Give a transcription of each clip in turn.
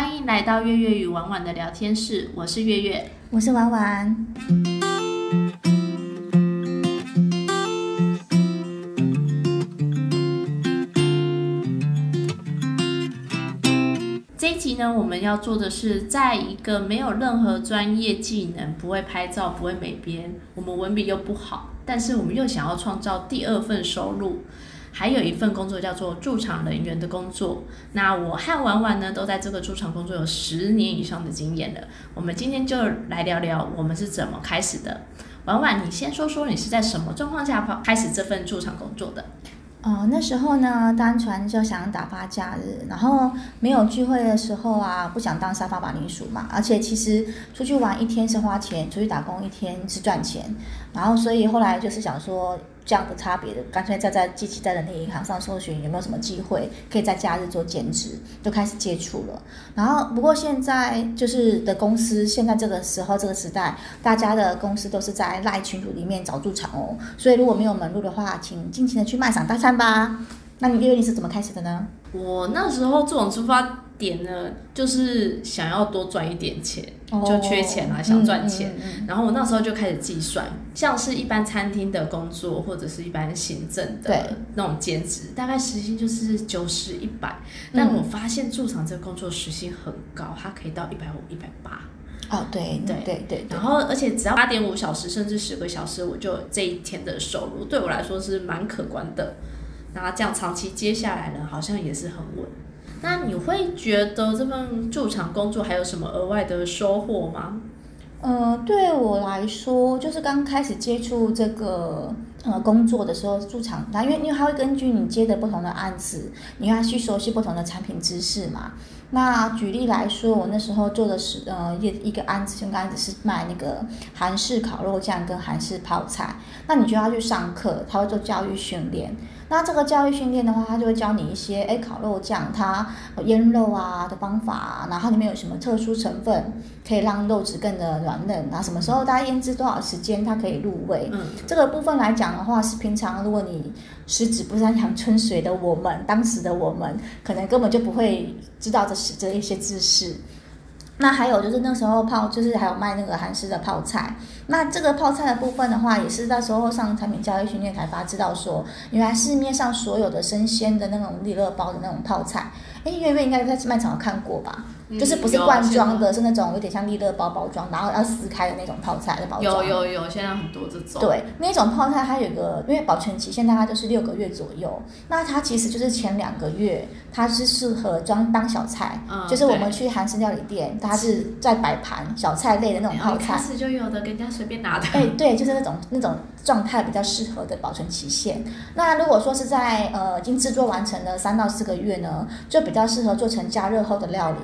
欢迎来到月月与婉婉的聊天室，我是月月，我是婉婉。这一集呢，我们要做的是，在一个没有任何专业技能、不会拍照、不会美编，我们文笔又不好，但是我们又想要创造第二份收入，还有一份工作叫做驻场人员的工作。那我和婉婉呢，都在这个驻场工作有十年以上的经验了。我们今天就来聊聊我们是怎么开始的。婉婉，你先说说你是在什么状况下开始这份驻场工作的？哦，那时候呢，单纯就想打发假日，然后没有聚会的时候啊，不想当沙发马铃薯嘛。而且其实出去玩一天是花钱，出去打工一天是赚钱。然后所以后来就是想说这样的差别的，干脆再在机器在人力银行上搜寻有没有什么机会可以在假日做兼职，就开始接触了。然后不过现在就是的公司，现在这个时候这个时代，大家的公司都是在赖群组里面找驻场哦。所以如果没有门路的话，请尽情的去卖场搭讪吧。那你六月你是怎么开始的呢？我那时候这种出发点呢，就是想要多赚一点钱，就缺钱啊，想赚钱。然后我那时候就开始计算，像是一般餐厅的工作，或者是一般行政的那种兼职，大概时薪就是九十一百。但我发现驻场这个工作时薪很高，它可以到一百五、一百八。哦，对对对对。然后而且只要八点五小时，甚至十个小时，我就这一天的收入，对我来说是蛮可观的。那这样长期接下来呢，好像也是很稳。那你会觉得这份驻场工作还有什么额外的收获吗？呃，对我来说，就是刚开始接触这个呃工作的时候，驻场，它因为因为它会根据你接的不同的案子，你要去熟悉不同的产品知识嘛。那举例来说，我那时候做的是呃一一个案子，就案子是卖那个韩式烤肉酱跟韩式泡菜。那你就要去上课，他会做教育训练。那这个教育训练的话，他就会教你一些哎烤肉酱它腌肉啊的方法，然后里面有什么特殊成分可以让肉质更的软嫩，然后什么时候大家腌制多少时间它可以入味。嗯，这个部分来讲的话，是平常如果你十指不沾阳春水的我们，当时的我们可能根本就不会知道这是这一些知识。那还有就是那时候泡，就是还有卖那个韩式的泡菜。那这个泡菜的部分的话，也是那时候上产品教育训练才发知道说，原来市面上所有的生鲜的那种利乐包的那种泡菜，哎，月月应该在卖场有看过吧？就是不是罐装的，是那种有点像利乐包包装，然后要撕开的那种泡菜的包装。有有有，现在很多这种。对，那种泡菜它有个，因为保存期限大概就是六个月左右。那它其实就是前两个月，它是适合装当小菜，就是我们去韩式料理店，它是在摆盘小菜类的那种泡菜。开始就有的，给人家随便拿的。哎，对，就是那种那种状态比较适合的保存期限。那如果说是在呃已经制作完成了三到四个月呢，就比较适合做成加热后的料理。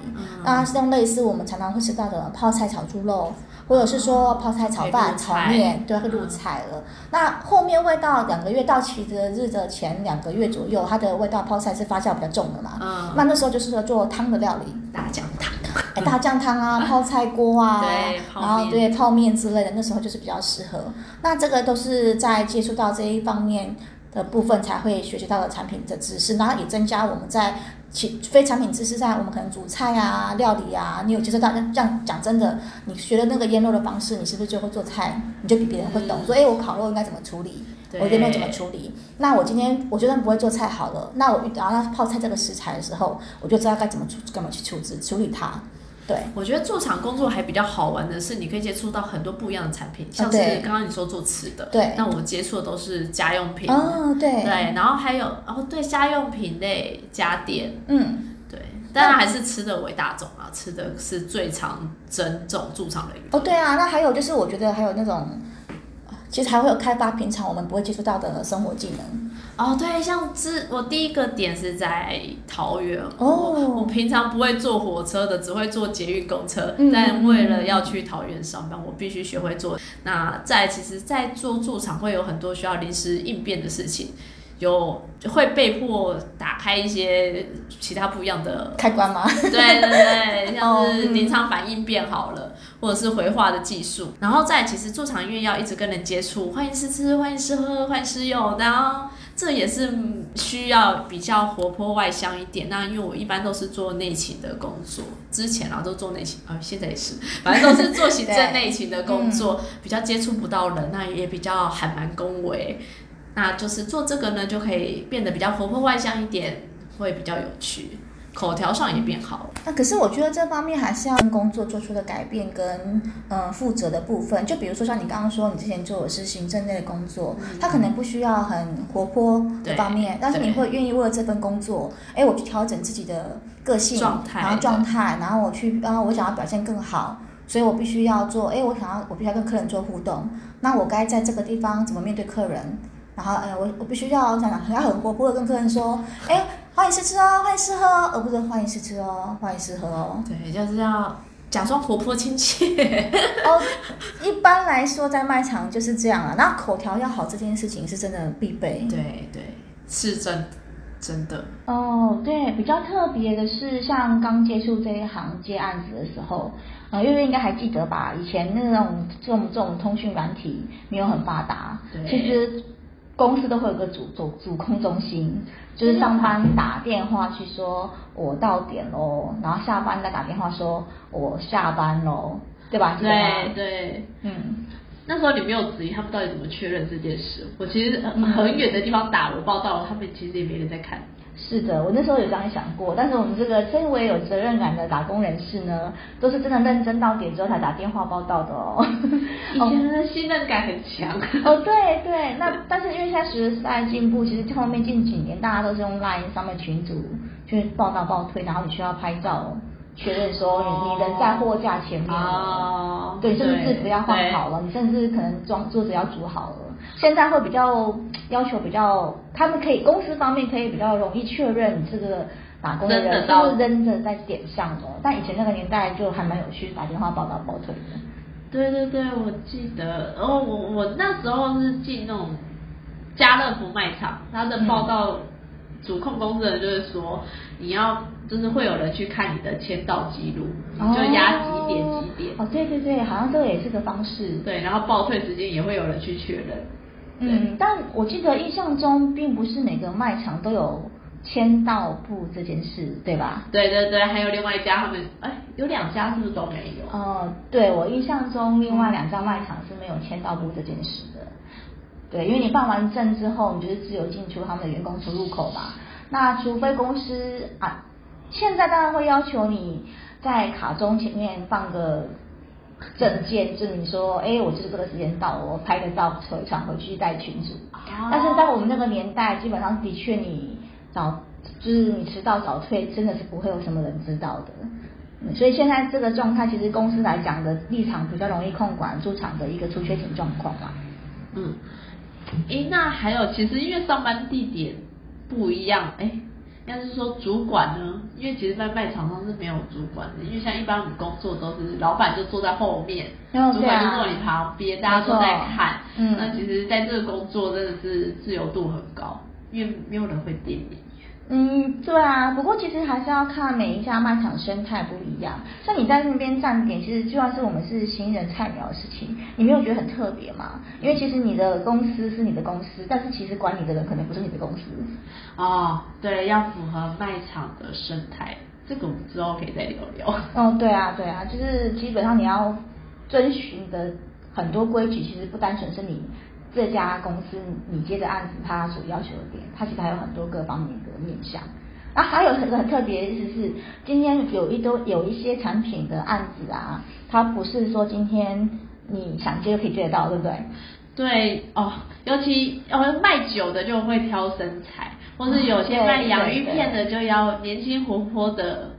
那像类似我们常常会吃到的泡菜炒猪肉，或者是说泡菜炒饭、炒面，对，会入菜了。那后面味道两个月到期的日的前两个月左右，它的味道泡菜是发酵比较重的嘛？嗯。那那时候就适合做汤的料理，大酱汤，哎，大酱汤啊，泡菜锅啊，对，然后对泡面之类的，那时候就是比较适合。那这个都是在接触到这一方面的部分才会学习到的产品的知识，然后也增加我们在。其非产品知识上我们可能煮菜啊、料理啊，你有接触到？这样讲真的，你学了那个腌肉的方式，你是不是就会做菜？你就比别人会懂。说，哎，我烤肉应该怎么处理？我这边怎么处理？那我今天我觉得不会做菜好了，那我遇到要泡菜这个食材的时候，我就知道该怎么处、怎么去处置、处理它。对，我觉得驻场工作还比较好玩的是，你可以接触到很多不一样的产品，像是刚刚你说做吃的，对，那我接触的都是家用品，哦，对，对，然后还有哦，对，家用品类家电，嗯，对，当然还是吃的为大众啊，吃的是最常争这种驻场人员。哦，对啊，那还有就是我觉得还有那种。其实还会有开发平常我们不会接触到的生活技能哦，对，像之我第一个点是在桃园哦，我平常不会坐火车的，只会坐捷运公车，但为了要去桃园上班，我必须学会坐。那在其实，在做驻场会有很多需要临时应变的事情。有会被迫打开一些其他不一样的开关吗？对对对，像是临场反应变好了，或者是回话的技术。然后再其实驻场因为要一直跟人接触，欢迎试吃，欢迎试喝，欢迎试用，然后这也是需要比较活泼外向一点。那因为我一般都是做内勤的工作，之前啊都做内勤，啊现在也是，反正都是做行政内勤的工作，比较接触不到人，那也比较还蛮恭维。那就是做这个呢，就可以变得比较活泼外向一点，会比较有趣。口条上也变好了。那可是我觉得这方面还是要工作做出的改变跟嗯负责的部分。就比如说像你刚刚说，你之前做的是行政类的工作，他可能不需要很活泼的方面，但是你会愿意为了这份工作，哎，我去调整自己的个性，然后状态，然后我去，然后我想要表现更好，所以我必须要做，哎，我想要我必须要跟客人做互动，那我该在这个地方怎么面对客人？然后，哎，我我必须要想想，要很活泼的跟客人说，哎。欢迎试吃哦，欢迎试喝哦，而不是欢迎试吃哦，欢迎试喝哦。对，就是要假装活泼亲切。哦，一般来说在卖场就是这样啊。那口条要好，这件事情是真的必备。对对，是真真的。哦，对，比较特别的是，像刚接触这一行接案子的时候，啊，月月应该还记得吧？以前那种这种这种通讯软体没有很发达，其实。公司都会有个主主主控中心，就是上班打电话去说我到点喽，然后下班再打电话说我下班喽，对吧？对对，嗯，那时候你没有质疑他们到底怎么确认这件事。我其实很远的地方打我报道，他们其实也没人在看。是的，我那时候有这样想过，但是我们这个身为有责任感的打工人士呢，都是真的认真到点之后才打电话报道的 哦。以前的信任感很强。哦，对对，那但是因为现在时代进步，其实后面近几年大家都是用 Line 上面群组去报道报退，然后你需要拍照确认说你你人在货架前面了，对，甚至字不要放好了，你甚至可能装桌子要煮好了。现在会比较要求比较，他们可以公司方面可以比较容易确认这个打工的人是不是真的在点上的。但以前那个年代就还蛮有趣，打电话报道报退的。对对对，我记得，然后我我那时候是进那种家乐福卖场，他的报道主控公司的就是说，你要就是会有人去看你的签到记录，就压几点几点。哦，对对对，好像这个也是个方式。对，然后报退时间也会有人去确认。嗯，但我记得印象中，并不是每个卖场都有签到部这件事，对吧？对对对，还有另外一家，他们哎，有两家是不是都没有？哦，对，我印象中另外两家卖场是没有签到部这件事的。对，因为你办完证之后，你就是自由进出他们的员工出入口嘛。那除非公司啊，现在当然会要求你在卡中前面放个。证件证明说，哎，我就是这个时间到，我拍个照，回传回去带群主。但是在我们那个年代，基本上的确你早就是你迟到早退，真的是不会有什么人知道的。所以现在这个状态，其实公司来讲的立场比较容易控管驻场的一个出缺勤状况嘛。嗯，哎，那还有，其实因为上班地点不一样，哎。要是说主管呢？因为其实，在卖场上是没有主管的，因为像一般我们工作都是老板就坐在后面，主管就坐你旁边，大家都在看。嗯，那其实，在这个工作真的是自由度很高，因为没有人会点你。嗯，对啊，不过其实还是要看每一家卖场生态不一样。像你在那边站点，其实就算是我们是新人菜鸟的事情，你没有觉得很特别吗？因为其实你的公司是你的公司，但是其实管你的人可能不是你的公司。哦，对，要符合卖场的生态，这个我们之后可以再聊聊。哦，对啊，对啊，就是基本上你要遵循的很多规矩，其实不单纯是你。这家公司你接的案子，它所要求的点，它其实还有很多各方面的面向。啊，还有很很特别的意思是，今天有一都有一些产品的案子啊，它不是说今天你想接就可以接得到，对不对？对哦，尤其哦卖酒的就会挑身材，或是有些卖洋芋片的就要年轻活泼的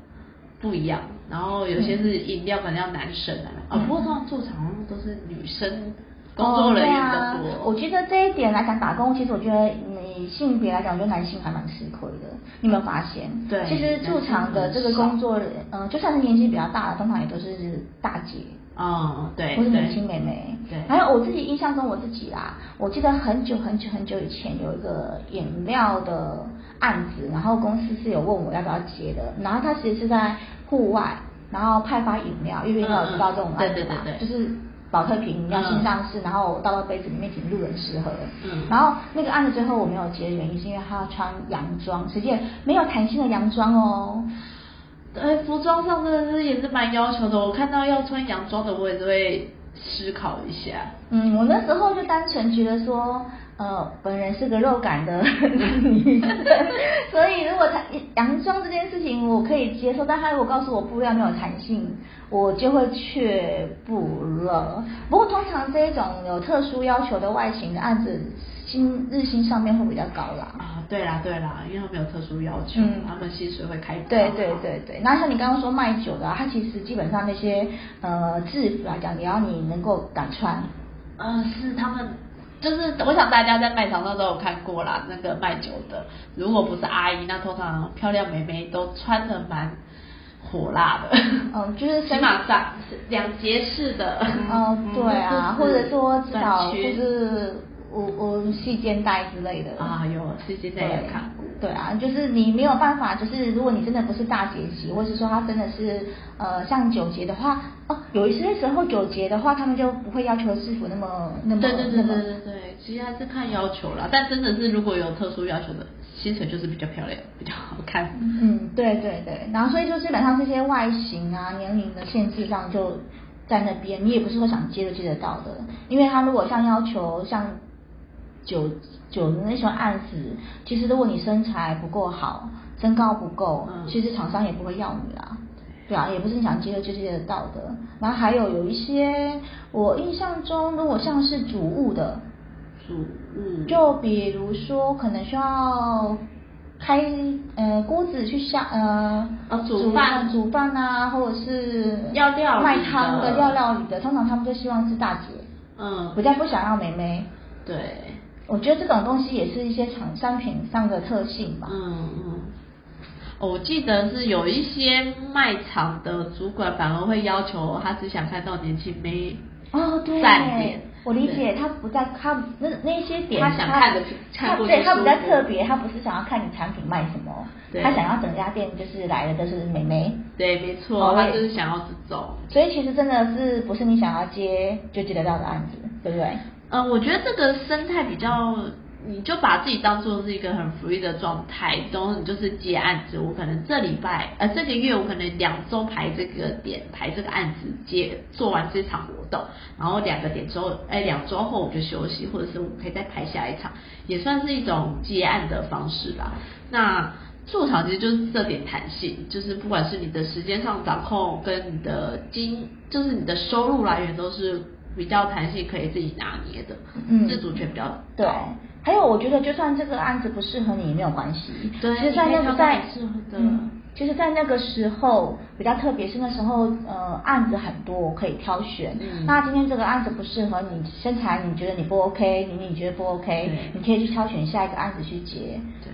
不一样，然后有些是饮料可能要男生啊，啊，不过这种驻场都是女生。工作人员的多，我觉得这一点来讲，打工其实我觉得你性别来讲，我觉得男性还蛮吃亏的。你有没有发现？对，其实驻场的这个工作，嗯，就算是年纪比较大的，通常也都是大姐。嗯，对，或是年轻妹妹。对。还有我自己印象中，我自己啦，我记得很久很久很久以前有一个饮料的案子，然后公司是有问我要不要接的，然后他其实是在户外，然后派发饮料，因为你有知道这种案子嘛，就是。保特瓶要新上市，然后我倒到杯子里面请路人试喝。嗯。然后那个案子最后我没有接的原因是因为他要穿洋装，实际没有弹性的洋装哦。呃，服装上真的是也是蛮要求的。我看到要穿洋装的，我也是会思考一下。嗯，我那时候就单纯觉得说。呃，本人是个肉感的 女生，所以如果他洋装这件事情我可以接受，但他如果告诉我布料没有弹性，我就会却步了。不过通常这一种有特殊要求的外形的案子，薪日薪上面会比较高啦。啊，对啦对啦，因为他们有特殊要求，他们薪水会开高。对对对对，那像你刚刚说卖酒的，他其实基本上那些呃制服来讲，也要你能够敢穿。呃，是他们。就是我想大家在卖场上都有看过啦，那个卖酒的，如果不是阿姨，那通常漂亮妹妹都穿的蛮火辣的，嗯，就是起码上两节式的，嗯，对啊，或者说至少就是我我细肩带之类的啊，有细肩带也看过。对啊，就是你没有办法，就是如果你真的不是大节气，或者是说他真的是呃像九节的话，哦，有一些时候九节的话，他们就不会要求师傅那么那么对对对对对对，其实还是看要求啦。但真的是如果有特殊要求的，薪水就是比较漂亮，比较好看。嗯，对对对，然后所以就基本上这些外形啊、年龄的限制上就在那边，你也不是说想接就接得到的，因为他如果像要求像。九九的那些案子，其实如果你身材不够好，身高不够，其实厂商也不会要你啦。对啊，也不是你想接就接得到的。然后还有有一些，我印象中如果像是主物的，主物，就比如说可能需要开呃锅子去下呃煮饭煮饭啊，或者是要料卖汤的要料理的，通常他们就希望是大姐，嗯，比较不想要妹妹，对。我觉得这种东西也是一些厂商品上的特性吧。嗯嗯，我记得是有一些卖场的主管反而会要求他只想看到年轻妹哦，对，站点。我理解他不在他那那些点，他想看的他对他比较特别，他不是想要看你产品卖什么，他想要整家店就是来的都是美眉。对，没错，他就是想要这种。所以其实真的是不是你想要接就接得到的案子，对不对？嗯，我觉得这个生态比较，你就把自己当做是一个很 free 的状态，都你就是接案子。我可能这礼拜呃这个月我可能两周排这个点排这个案子接做完这场活动，然后两个点之后，哎两周后我就休息，或者是我可以再排下一场，也算是一种接案的方式吧。那驻场其实就是这点弹性，就是不管是你的时间上掌控，跟你的金，就是你的收入来源都是。比较弹性，可以自己拿捏的，嗯，自主权比较对。还有，我觉得就算这个案子不适合你也没有关系。对，其实在那个在适合的，其实，在那个时候比较特别，是那时候呃案子很多可以挑选。嗯。那今天这个案子不适合你身材，你觉得你不 OK，你你觉得不 OK，你可以去挑选下一个案子去接。对。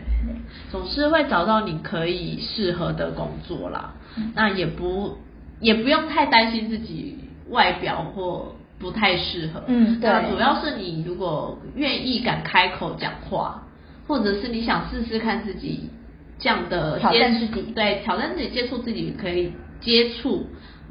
总是会找到你可以适合的工作啦。那也不也不用太担心自己外表或。不太适合，嗯，对，主要是你如果愿意敢开口讲话，或者是你想试试看自己这样的挑战自己，对，挑战自己接触自己可以接触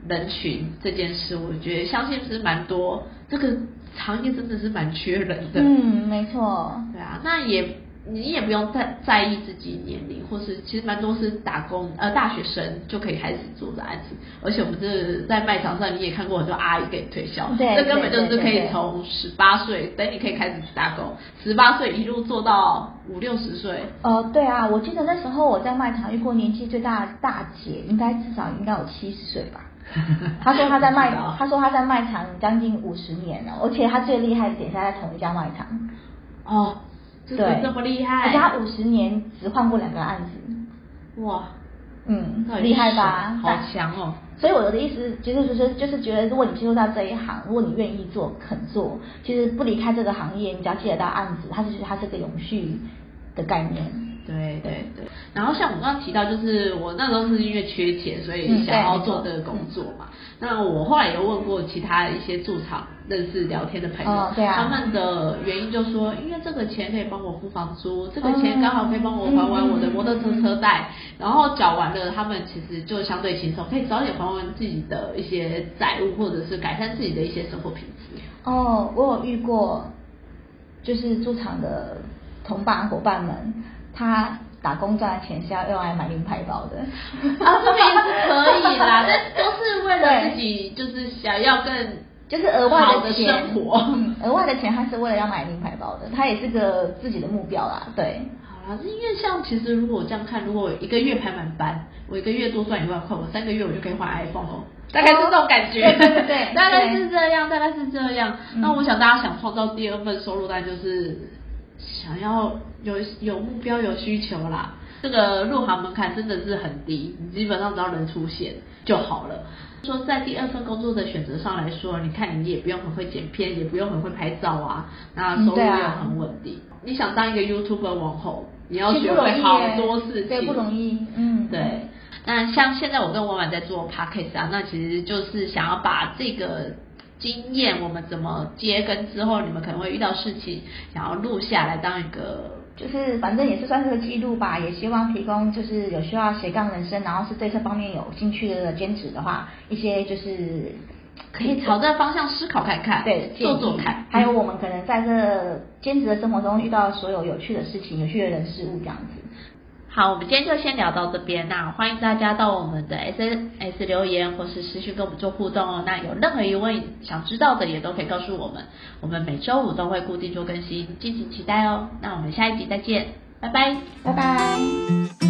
人群这件事，我觉得相信是蛮多，这个行业真的是蛮缺人的，嗯，没错，对啊，那也。你也不用在在意自己年龄，或是其实蛮多是打工呃大学生就可以开始做的案子，而且我们这在卖场上你也看过很多阿姨给推销，这根本就是可以从十八岁等你可以开始打工，十八岁一路做到五六十岁。呃，对啊，我记得那时候我在卖场遇过年纪最大的大姐，应该至少应该有七十岁吧。他说他在卖，他说他在卖场将近五十年了，而且他最厉害的点是在同一家卖场。哦。对，这么厉害，而且他五十年只换过两个案子，哇，嗯，厉害吧？好强哦！所以我的意思，其实就是就是觉得，如果你进入到这一行，如果你愿意做、肯做，其实不离开这个行业，你只要接得到案子，它是它是个永续的概念。对对对。然后像我刚刚提到，就是我那时候是因为缺钱，所以嗯想要做这个工作嘛。那我后来有问过其他一些驻场认识聊天的朋友，哦对啊他们的原因就说，因为这个钱可以帮我付房租，这个钱哦刚好可以帮我还完我的摩托车车贷，然后缴完了，他们其实就相对轻松，可以早点还完自己的一些债务，或者是改善自己的一些生活品质。哦，我有遇过，就是驻场的同伴伙伴们，他打工赚的钱是要用来买名牌包的。啊，这个也是可以啦，但都是为了自己，就是想要更就是额外的钱，生活。嗯，额外的钱他是为了要买名牌包的，他也是个自己的目标啦，对。好啦，是因为像其实如果我这样看，如果我一个月排满班，我一个月多赚一万块，我三个月我就可以换 iPhone 哦。大概是这种感觉，对对对对大概是这样，大概是这样。嗯那我想大家想创造第二份收入，当然就是想要有有目标、有需求啦。这个入行门槛真的是很低，你基本上只要能出现就好了。说在第二份工作的选择上来说，你看你也不用很会剪片，也不用很会拍照啊，那收入又很稳定。你想当一个 YouTuber 网红，你要学会好多事情，对，不容易，嗯，对，那像现在我跟婉婉在做 podcast 啊，那其实就是想要把这个经验，我们怎么接跟之后你们可能会遇到事情，想要录下来当一个就是反正也是算是个记录吧，也希望提供就是有需要斜杠人生，然后是对这方面有兴趣的兼职的话，一些就是可以朝这方向思考看看，对做做看，还有我们可能在这兼职的生活中遇到所有有趣的事情、有趣的人事物这样子。好，我们今天就先聊到这边。那欢迎大家到我们的 S N S 留言或是私讯跟我们做互动哦。那有任何疑问想知道的也都可以告诉我们。我们每周五都会固定做更新，敬请期待哦。那我们下一集再见，拜拜。拜拜。